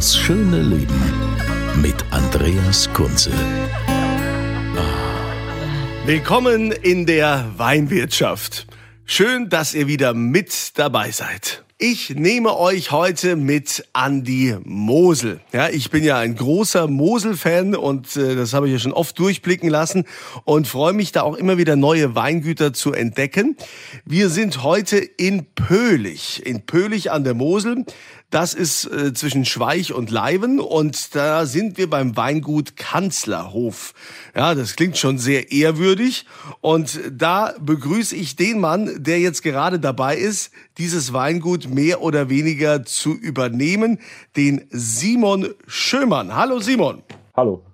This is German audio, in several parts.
Das schöne Leben mit Andreas Kunze. Willkommen in der Weinwirtschaft. Schön, dass ihr wieder mit dabei seid. Ich nehme euch heute mit an die Mosel. Ja, ich bin ja ein großer Mosel-Fan und äh, das habe ich ja schon oft durchblicken lassen und freue mich da auch immer wieder neue Weingüter zu entdecken. Wir sind heute in Pöhlich, in Pöhlich an der Mosel. Das ist äh, zwischen Schweich und Leiven und da sind wir beim Weingut Kanzlerhof. Ja, das klingt schon sehr ehrwürdig und da begrüße ich den Mann, der jetzt gerade dabei ist, dieses Weingut mehr oder weniger zu übernehmen, den Simon Schömann. Hallo Simon. Hallo.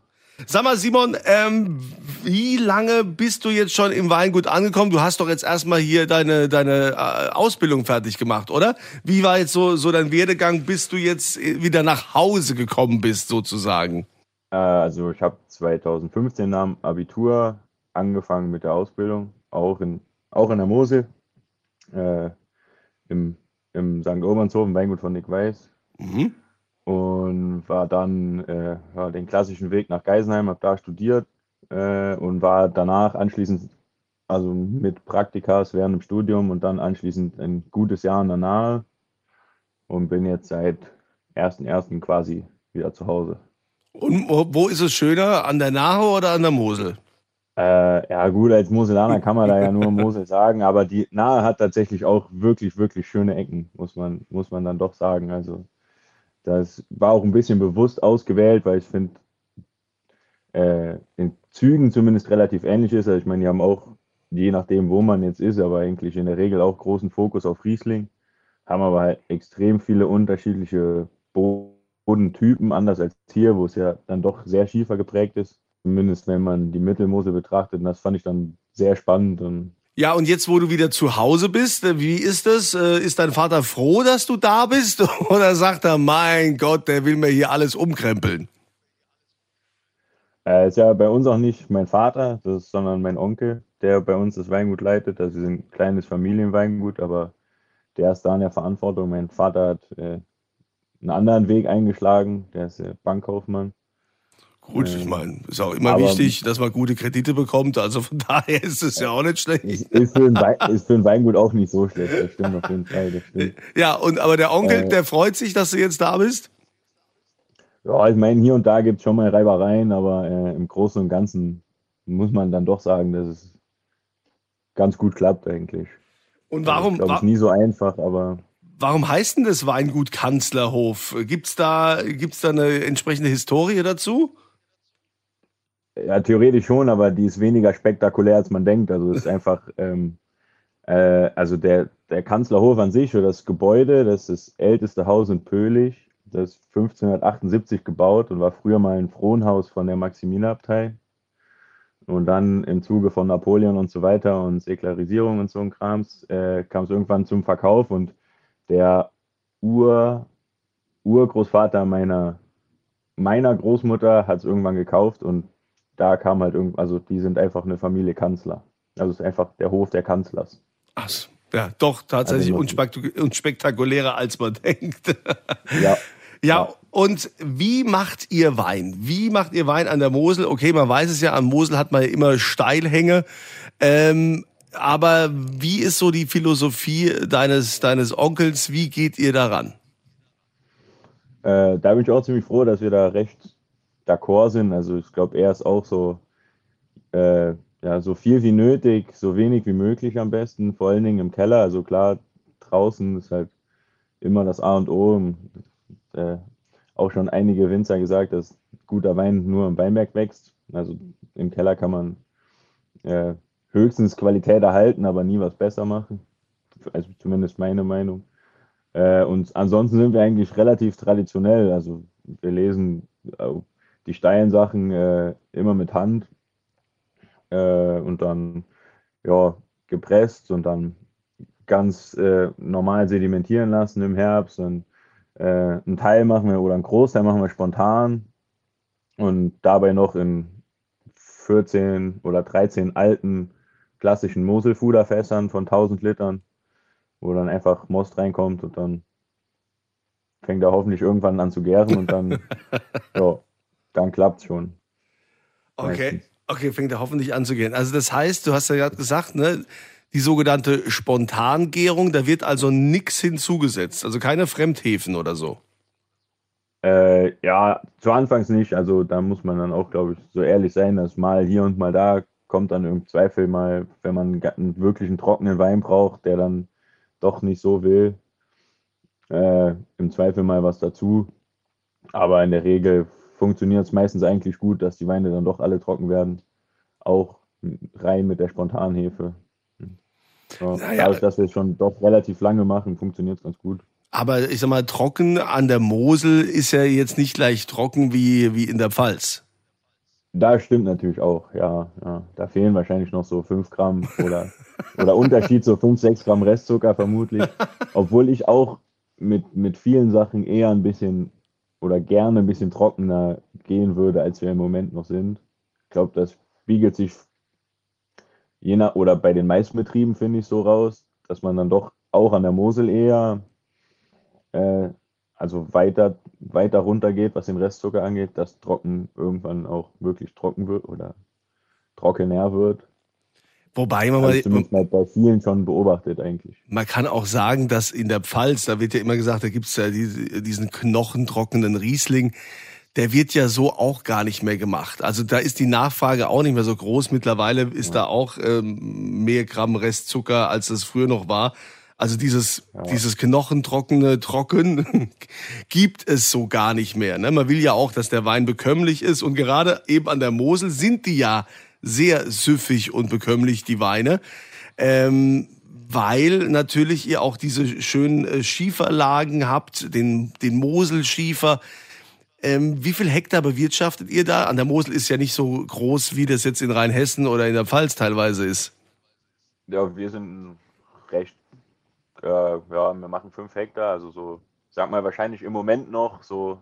Sag mal, Simon, ähm, wie lange bist du jetzt schon im Weingut angekommen? Du hast doch jetzt erstmal hier deine, deine äh, Ausbildung fertig gemacht, oder? Wie war jetzt so, so dein Werdegang, bis du jetzt wieder nach Hause gekommen bist, sozusagen? Äh, also ich habe 2015 nach dem Abitur angefangen mit der Ausbildung, auch in, auch in der Mosel, äh, im, im St. Obernshofen, Weingut von Nick Weiß. Mhm. Und war dann äh, ja, den klassischen Weg nach Geisenheim, habe da studiert äh, und war danach anschließend, also mit Praktikas während dem Studium und dann anschließend ein gutes Jahr in der Nahe und bin jetzt seit 1.1. quasi wieder zu Hause. Und wo, wo ist es schöner, an der Nahe oder an der Mosel? Äh, ja, gut, als Moselaner kann man da ja nur Mosel sagen, aber die Nahe hat tatsächlich auch wirklich, wirklich schöne Ecken, muss man, muss man dann doch sagen. Also, das war auch ein bisschen bewusst ausgewählt, weil ich finde, äh, in Zügen zumindest relativ ähnlich ist. Also, ich meine, die haben auch, je nachdem, wo man jetzt ist, aber eigentlich in der Regel auch großen Fokus auf Riesling, haben aber halt extrem viele unterschiedliche Bodentypen, anders als hier, wo es ja dann doch sehr schiefer geprägt ist zumindest wenn man die Mittelmosel betrachtet. Und das fand ich dann sehr spannend. Und ja, und jetzt, wo du wieder zu Hause bist, äh, wie ist das? Äh, ist dein Vater froh, dass du da bist? Oder sagt er, mein Gott, der will mir hier alles umkrempeln? Äh, ist ja bei uns auch nicht mein Vater, das ist, sondern mein Onkel, der bei uns das Weingut leitet. Also wir sind ein kleines Familienweingut, aber der ist da in der Verantwortung. Mein Vater hat äh, einen anderen Weg eingeschlagen, der ist äh, Bankkaufmann. Gut, ich meine, ist auch immer aber, wichtig, dass man gute Kredite bekommt. Also von daher ist es ja auch nicht schlecht. Ist für, ein Wein, ist für ein Weingut auch nicht so schlecht. Das stimmt auf jeden Fall. Stimmt. Ja, und aber der Onkel, äh, der freut sich, dass du jetzt da bist? Ja, ich meine, hier und da gibt es schon mal Reibereien, aber äh, im Großen und Ganzen muss man dann doch sagen, dass es ganz gut klappt eigentlich. Und warum? Also, ich glaube, nie so einfach, aber. Warum heißt denn das Weingut Kanzlerhof? Gibt es da, gibt's da eine entsprechende Historie dazu? Ja, theoretisch schon, aber die ist weniger spektakulär, als man denkt. Also es ist einfach, ähm, äh, also der, der Kanzlerhof an sich oder das Gebäude, das ist das älteste Haus in Pöhlich. Das ist 1578 gebaut und war früher mal ein Fronhaus von der Maximilianabtei. Und dann im Zuge von Napoleon und so weiter und Säkularisierung und so ein Krams äh, kam es irgendwann zum Verkauf und der Ur, Urgroßvater meiner, meiner Großmutter hat es irgendwann gekauft und da kam halt irgendwie, also die sind einfach eine Familie Kanzler. Also es ist einfach der Hof der Kanzlers. Ach, ja, doch tatsächlich also, unspektakulärer, als man denkt. Ja. Ja, und wie macht ihr Wein? Wie macht ihr Wein an der Mosel? Okay, man weiß es ja, an Mosel hat man ja immer Steilhänge. Ähm, aber wie ist so die Philosophie deines, deines Onkels? Wie geht ihr daran? Äh, da bin ich auch ziemlich froh, dass wir da recht d'accord sind. Also ich glaube, er ist auch so, äh, ja, so viel wie nötig, so wenig wie möglich am besten, vor allen Dingen im Keller. Also klar, draußen ist halt immer das A und O. Äh, auch schon einige Winzer gesagt, dass guter Wein nur im Weinberg wächst. Also im Keller kann man äh, höchstens Qualität erhalten, aber nie was besser machen. Also zumindest meine Meinung. Äh, und ansonsten sind wir eigentlich relativ traditionell. Also wir lesen äh, die steilen Sachen äh, immer mit Hand äh, und dann ja, gepresst und dann ganz äh, normal sedimentieren lassen im Herbst. Und äh, einen Teil machen wir oder einen Großteil machen wir spontan und dabei noch in 14 oder 13 alten klassischen Moselfuderfässern von 1000 Litern, wo dann einfach Most reinkommt und dann fängt er hoffentlich irgendwann an zu gären und dann, ja, dann klappt es schon. Okay, okay, fängt er hoffentlich an zu gären. Also das heißt, du hast ja gerade gesagt, ne, die sogenannte Spontangärung, da wird also nichts hinzugesetzt, also keine Fremdhefen oder so. Äh, ja, zu Anfangs nicht. Also da muss man dann auch, glaube ich, so ehrlich sein, dass mal hier und mal da kommt dann im Zweifel mal, wenn man einen wirklichen trockenen Wein braucht, der dann doch nicht so will, äh, im Zweifel mal was dazu. Aber in der Regel funktioniert es meistens eigentlich gut, dass die Weine dann doch alle trocken werden. Auch rein mit der Spontanhefe. Ja, naja. Dadurch, dass wir es schon doch relativ lange machen, funktioniert es ganz gut. Aber ich sag mal, trocken an der Mosel ist ja jetzt nicht gleich trocken wie, wie in der Pfalz. Da stimmt natürlich auch, ja, ja. Da fehlen wahrscheinlich noch so 5 Gramm oder, oder Unterschied so 5, 6 Gramm Restzucker vermutlich. Obwohl ich auch mit, mit vielen Sachen eher ein bisschen oder gerne ein bisschen trockener gehen würde, als wir im Moment noch sind. Ich glaube, das spiegelt sich je nach, oder bei den meisten Betrieben finde ich so raus, dass man dann doch auch an der Mosel eher äh, also weiter, weiter runter geht, was den Restzucker angeht, dass trocken irgendwann auch wirklich trocken wird oder trockener wird. Wobei man mal, mal bei vielen schon beobachtet eigentlich. Man kann auch sagen, dass in der Pfalz, da wird ja immer gesagt, da gibt es ja diesen knochentrockenen Riesling, der wird ja so auch gar nicht mehr gemacht. Also da ist die Nachfrage auch nicht mehr so groß. Mittlerweile ist ja. da auch ähm, mehr Gramm Restzucker, als es früher noch war. Also dieses, ja. dieses knochentrockene Trocken gibt es so gar nicht mehr. Ne? Man will ja auch, dass der Wein bekömmlich ist und gerade eben an der Mosel sind die ja sehr süffig und bekömmlich, die Weine. Ähm, weil natürlich ihr auch diese schönen äh, Schieferlagen habt, den, den Moselschiefer. Ähm, wie viel Hektar bewirtschaftet ihr da? An der Mosel ist ja nicht so groß, wie das jetzt in Rheinhessen oder in der Pfalz teilweise ist. Ja, wir sind recht äh, ja, wir machen fünf Hektar, also so, sag mal, wahrscheinlich im Moment noch so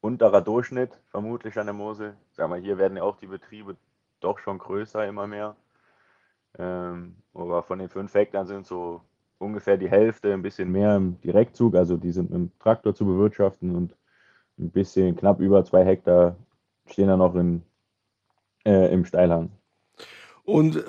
unterer Durchschnitt, vermutlich an der Mosel. Sag mal, hier werden ja auch die Betriebe doch schon größer, immer mehr. Ähm, aber von den fünf Hektar sind so ungefähr die Hälfte, ein bisschen mehr im Direktzug, also die sind mit dem Traktor zu bewirtschaften und ein bisschen knapp über zwei Hektar stehen da noch in, äh, im Steilhang. Und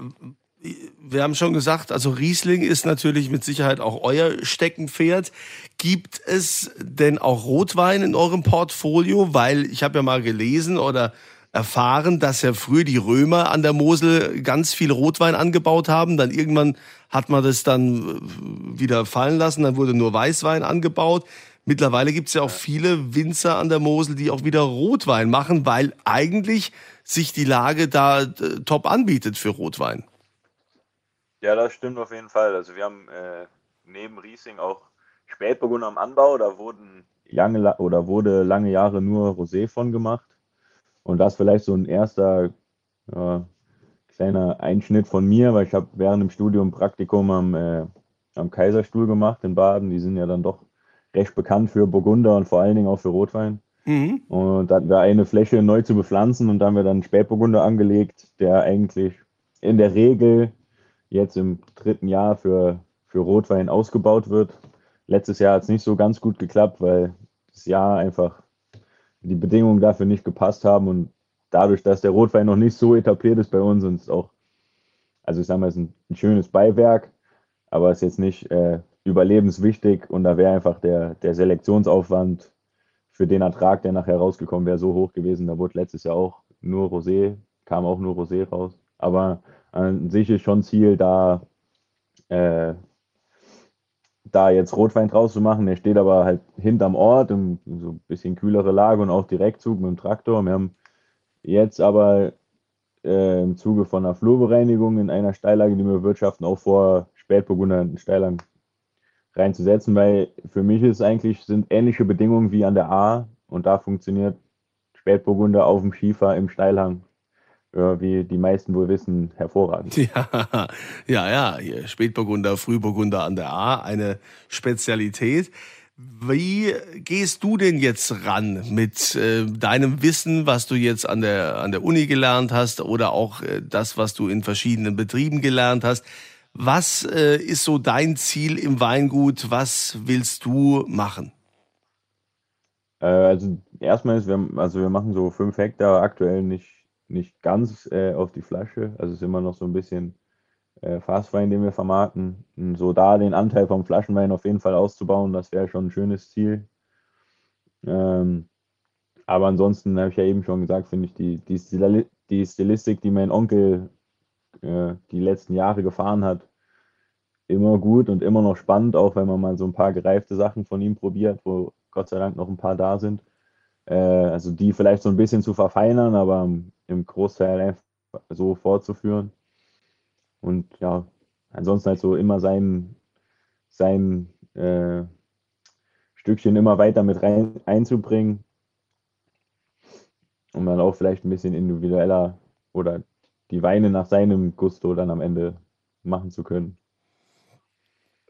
wir haben schon gesagt, also Riesling ist natürlich mit Sicherheit auch euer Steckenpferd. Gibt es denn auch Rotwein in eurem Portfolio? Weil ich habe ja mal gelesen oder erfahren, dass ja früher die Römer an der Mosel ganz viel Rotwein angebaut haben. Dann irgendwann hat man das dann äh, wieder fallen lassen. Dann wurde nur Weißwein angebaut. Mittlerweile gibt es ja auch viele Winzer an der Mosel, die auch wieder Rotwein machen, weil eigentlich sich die Lage da äh, top anbietet für Rotwein. Ja, das stimmt auf jeden Fall. Also wir haben äh, neben Riesling auch Spätburgunder am Anbau. Da wurden lange oder wurde lange Jahre nur Rosé von gemacht. Und das vielleicht so ein erster ja, kleiner Einschnitt von mir, weil ich habe während dem Studium Praktikum am, äh, am Kaiserstuhl gemacht in Baden. Die sind ja dann doch recht bekannt für Burgunder und vor allen Dingen auch für Rotwein. Mhm. Und da hatten wir eine Fläche neu zu bepflanzen und da haben wir dann Spätburgunder angelegt, der eigentlich in der Regel jetzt im dritten Jahr für, für Rotwein ausgebaut wird. Letztes Jahr hat es nicht so ganz gut geklappt, weil das Jahr einfach die Bedingungen dafür nicht gepasst haben und dadurch, dass der Rotwein noch nicht so etabliert ist bei uns und es auch, also ich sage mal, es ist ein, ein schönes Beiwerk, aber es ist jetzt nicht äh, überlebenswichtig und da wäre einfach der, der Selektionsaufwand für den Ertrag, der nachher rausgekommen wäre, so hoch gewesen. Da wurde letztes Jahr auch nur Rosé, kam auch nur Rosé raus. Aber an sich ist schon Ziel, da äh, da jetzt Rotwein draus zu machen. Der steht aber halt hinterm Ort, im so ein bisschen kühlere Lage und auch Direktzug mit dem Traktor. Wir haben jetzt aber äh, im Zuge von einer Flurbereinigung in einer Steillage, die wir bewirtschaften, auch vor, Spätburgunder in Steillagen reinzusetzen, weil für mich ist eigentlich, sind ähnliche Bedingungen wie an der A und da funktioniert Spätburgunder auf dem Schiefer im Steilhang ja, wie die meisten wohl wissen, hervorragend. Ja, ja, ja, hier Spätburgunder, Frühburgunder an der A, eine Spezialität. Wie gehst du denn jetzt ran mit äh, deinem Wissen, was du jetzt an der, an der Uni gelernt hast oder auch äh, das, was du in verschiedenen Betrieben gelernt hast? Was äh, ist so dein Ziel im Weingut? Was willst du machen? Äh, also erstmal ist, wir, also wir machen so fünf Hektar aktuell nicht, nicht ganz äh, auf die Flasche. Also es ist immer noch so ein bisschen äh, Fastwein, den wir vermarkten. Und so da den Anteil vom Flaschenwein auf jeden Fall auszubauen, das wäre schon ein schönes Ziel. Ähm, aber ansonsten habe ich ja eben schon gesagt, finde ich die, die, Stil die Stilistik, die mein Onkel äh, die letzten Jahre gefahren hat, immer gut und immer noch spannend, auch wenn man mal so ein paar gereifte Sachen von ihm probiert, wo Gott sei Dank noch ein paar da sind. Äh, also die vielleicht so ein bisschen zu verfeinern, aber im Großteil so fortzuführen. Und ja, ansonsten halt so immer sein, sein äh, Stückchen immer weiter mit rein einzubringen, um dann auch vielleicht ein bisschen individueller oder die Weine nach seinem Gusto dann am Ende machen zu können.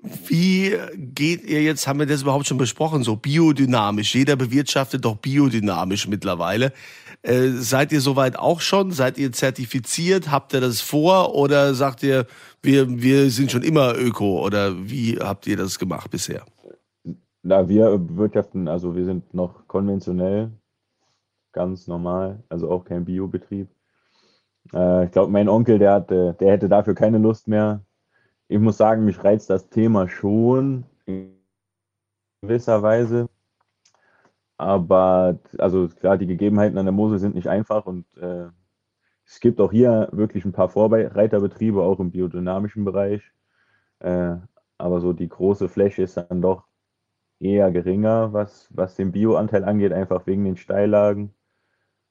Wie geht ihr jetzt, haben wir das überhaupt schon besprochen, so biodynamisch? Jeder bewirtschaftet doch biodynamisch mittlerweile. Äh, seid ihr soweit auch schon? Seid ihr zertifiziert? Habt ihr das vor? Oder sagt ihr, wir, wir sind schon immer Öko? Oder wie habt ihr das gemacht bisher? Na, wir bewirtschaften, also wir sind noch konventionell, ganz normal, also auch kein Biobetrieb. Äh, ich glaube, mein Onkel, der, hatte, der hätte dafür keine Lust mehr. Ich muss sagen, mich reizt das Thema schon in gewisser Weise. Aber also klar, die Gegebenheiten an der Mosel sind nicht einfach und äh, es gibt auch hier wirklich ein paar Vorreiterbetriebe, auch im biodynamischen Bereich. Äh, aber so die große Fläche ist dann doch eher geringer, was, was den Bioanteil angeht, einfach wegen den Steillagen.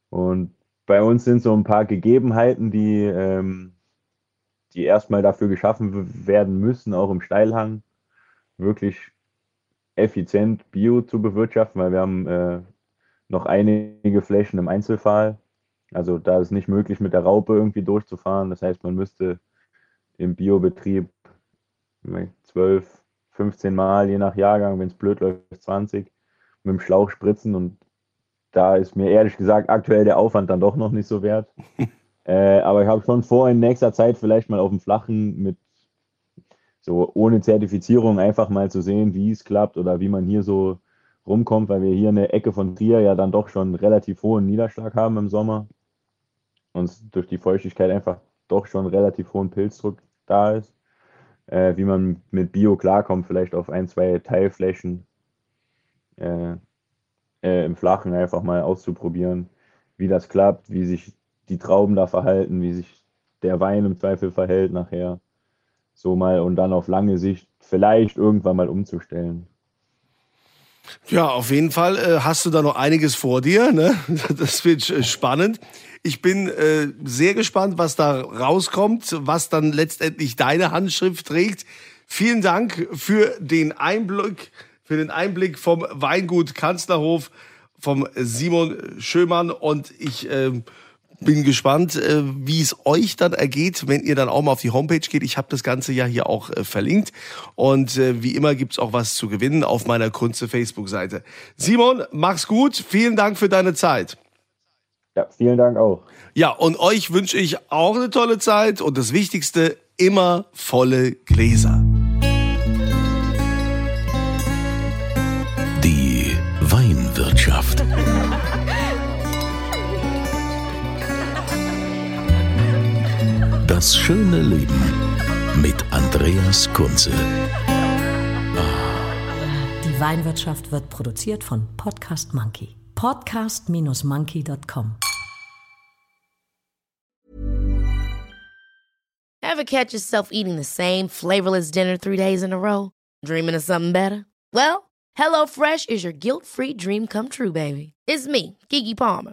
Und bei uns sind so ein paar Gegebenheiten, die, ähm, die erstmal dafür geschaffen werden müssen, auch im Steilhang, wirklich effizient Bio zu bewirtschaften, weil wir haben äh, noch einige Flächen im Einzelfall. Also da ist nicht möglich, mit der Raupe irgendwie durchzufahren. Das heißt, man müsste im Biobetrieb 12, 15 Mal, je nach Jahrgang, wenn es blöd läuft, 20, mit dem Schlauch spritzen und da ist mir ehrlich gesagt aktuell der Aufwand dann doch noch nicht so wert. äh, aber ich habe schon vor, in nächster Zeit vielleicht mal auf dem Flachen mit so ohne Zertifizierung einfach mal zu sehen, wie es klappt oder wie man hier so rumkommt, weil wir hier in der Ecke von Trier ja dann doch schon relativ hohen Niederschlag haben im Sommer und durch die Feuchtigkeit einfach doch schon relativ hohen Pilzdruck da ist. Äh, wie man mit Bio klarkommt, vielleicht auf ein, zwei Teilflächen. Äh, äh, im Flachen einfach mal auszuprobieren, wie das klappt, wie sich die Trauben da verhalten, wie sich der Wein im Zweifel verhält nachher. So mal und dann auf lange Sicht vielleicht irgendwann mal umzustellen. Ja, auf jeden Fall äh, hast du da noch einiges vor dir. Ne? Das wird spannend. Ich bin äh, sehr gespannt, was da rauskommt, was dann letztendlich deine Handschrift trägt. Vielen Dank für den Einblick für den Einblick vom Weingut Kanzlerhof, vom Simon Schömann. Und ich äh, bin gespannt, äh, wie es euch dann ergeht, wenn ihr dann auch mal auf die Homepage geht. Ich habe das Ganze ja hier auch äh, verlinkt. Und äh, wie immer gibt's auch was zu gewinnen auf meiner Kunze Facebook-Seite. Simon, mach's gut. Vielen Dank für deine Zeit. Ja, vielen Dank auch. Ja, und euch wünsche ich auch eine tolle Zeit und das Wichtigste, immer volle Gläser. Das schöne Leben mit Andreas Kunze. Die Weinwirtschaft wird produziert von Podcast Monkey. Podcast-monkey.com. Ever catch yourself eating the same flavorless dinner three days in a row? Dreaming of something better? Well, HelloFresh is your guilt-free dream come true, baby. It's me, Kiki Palmer.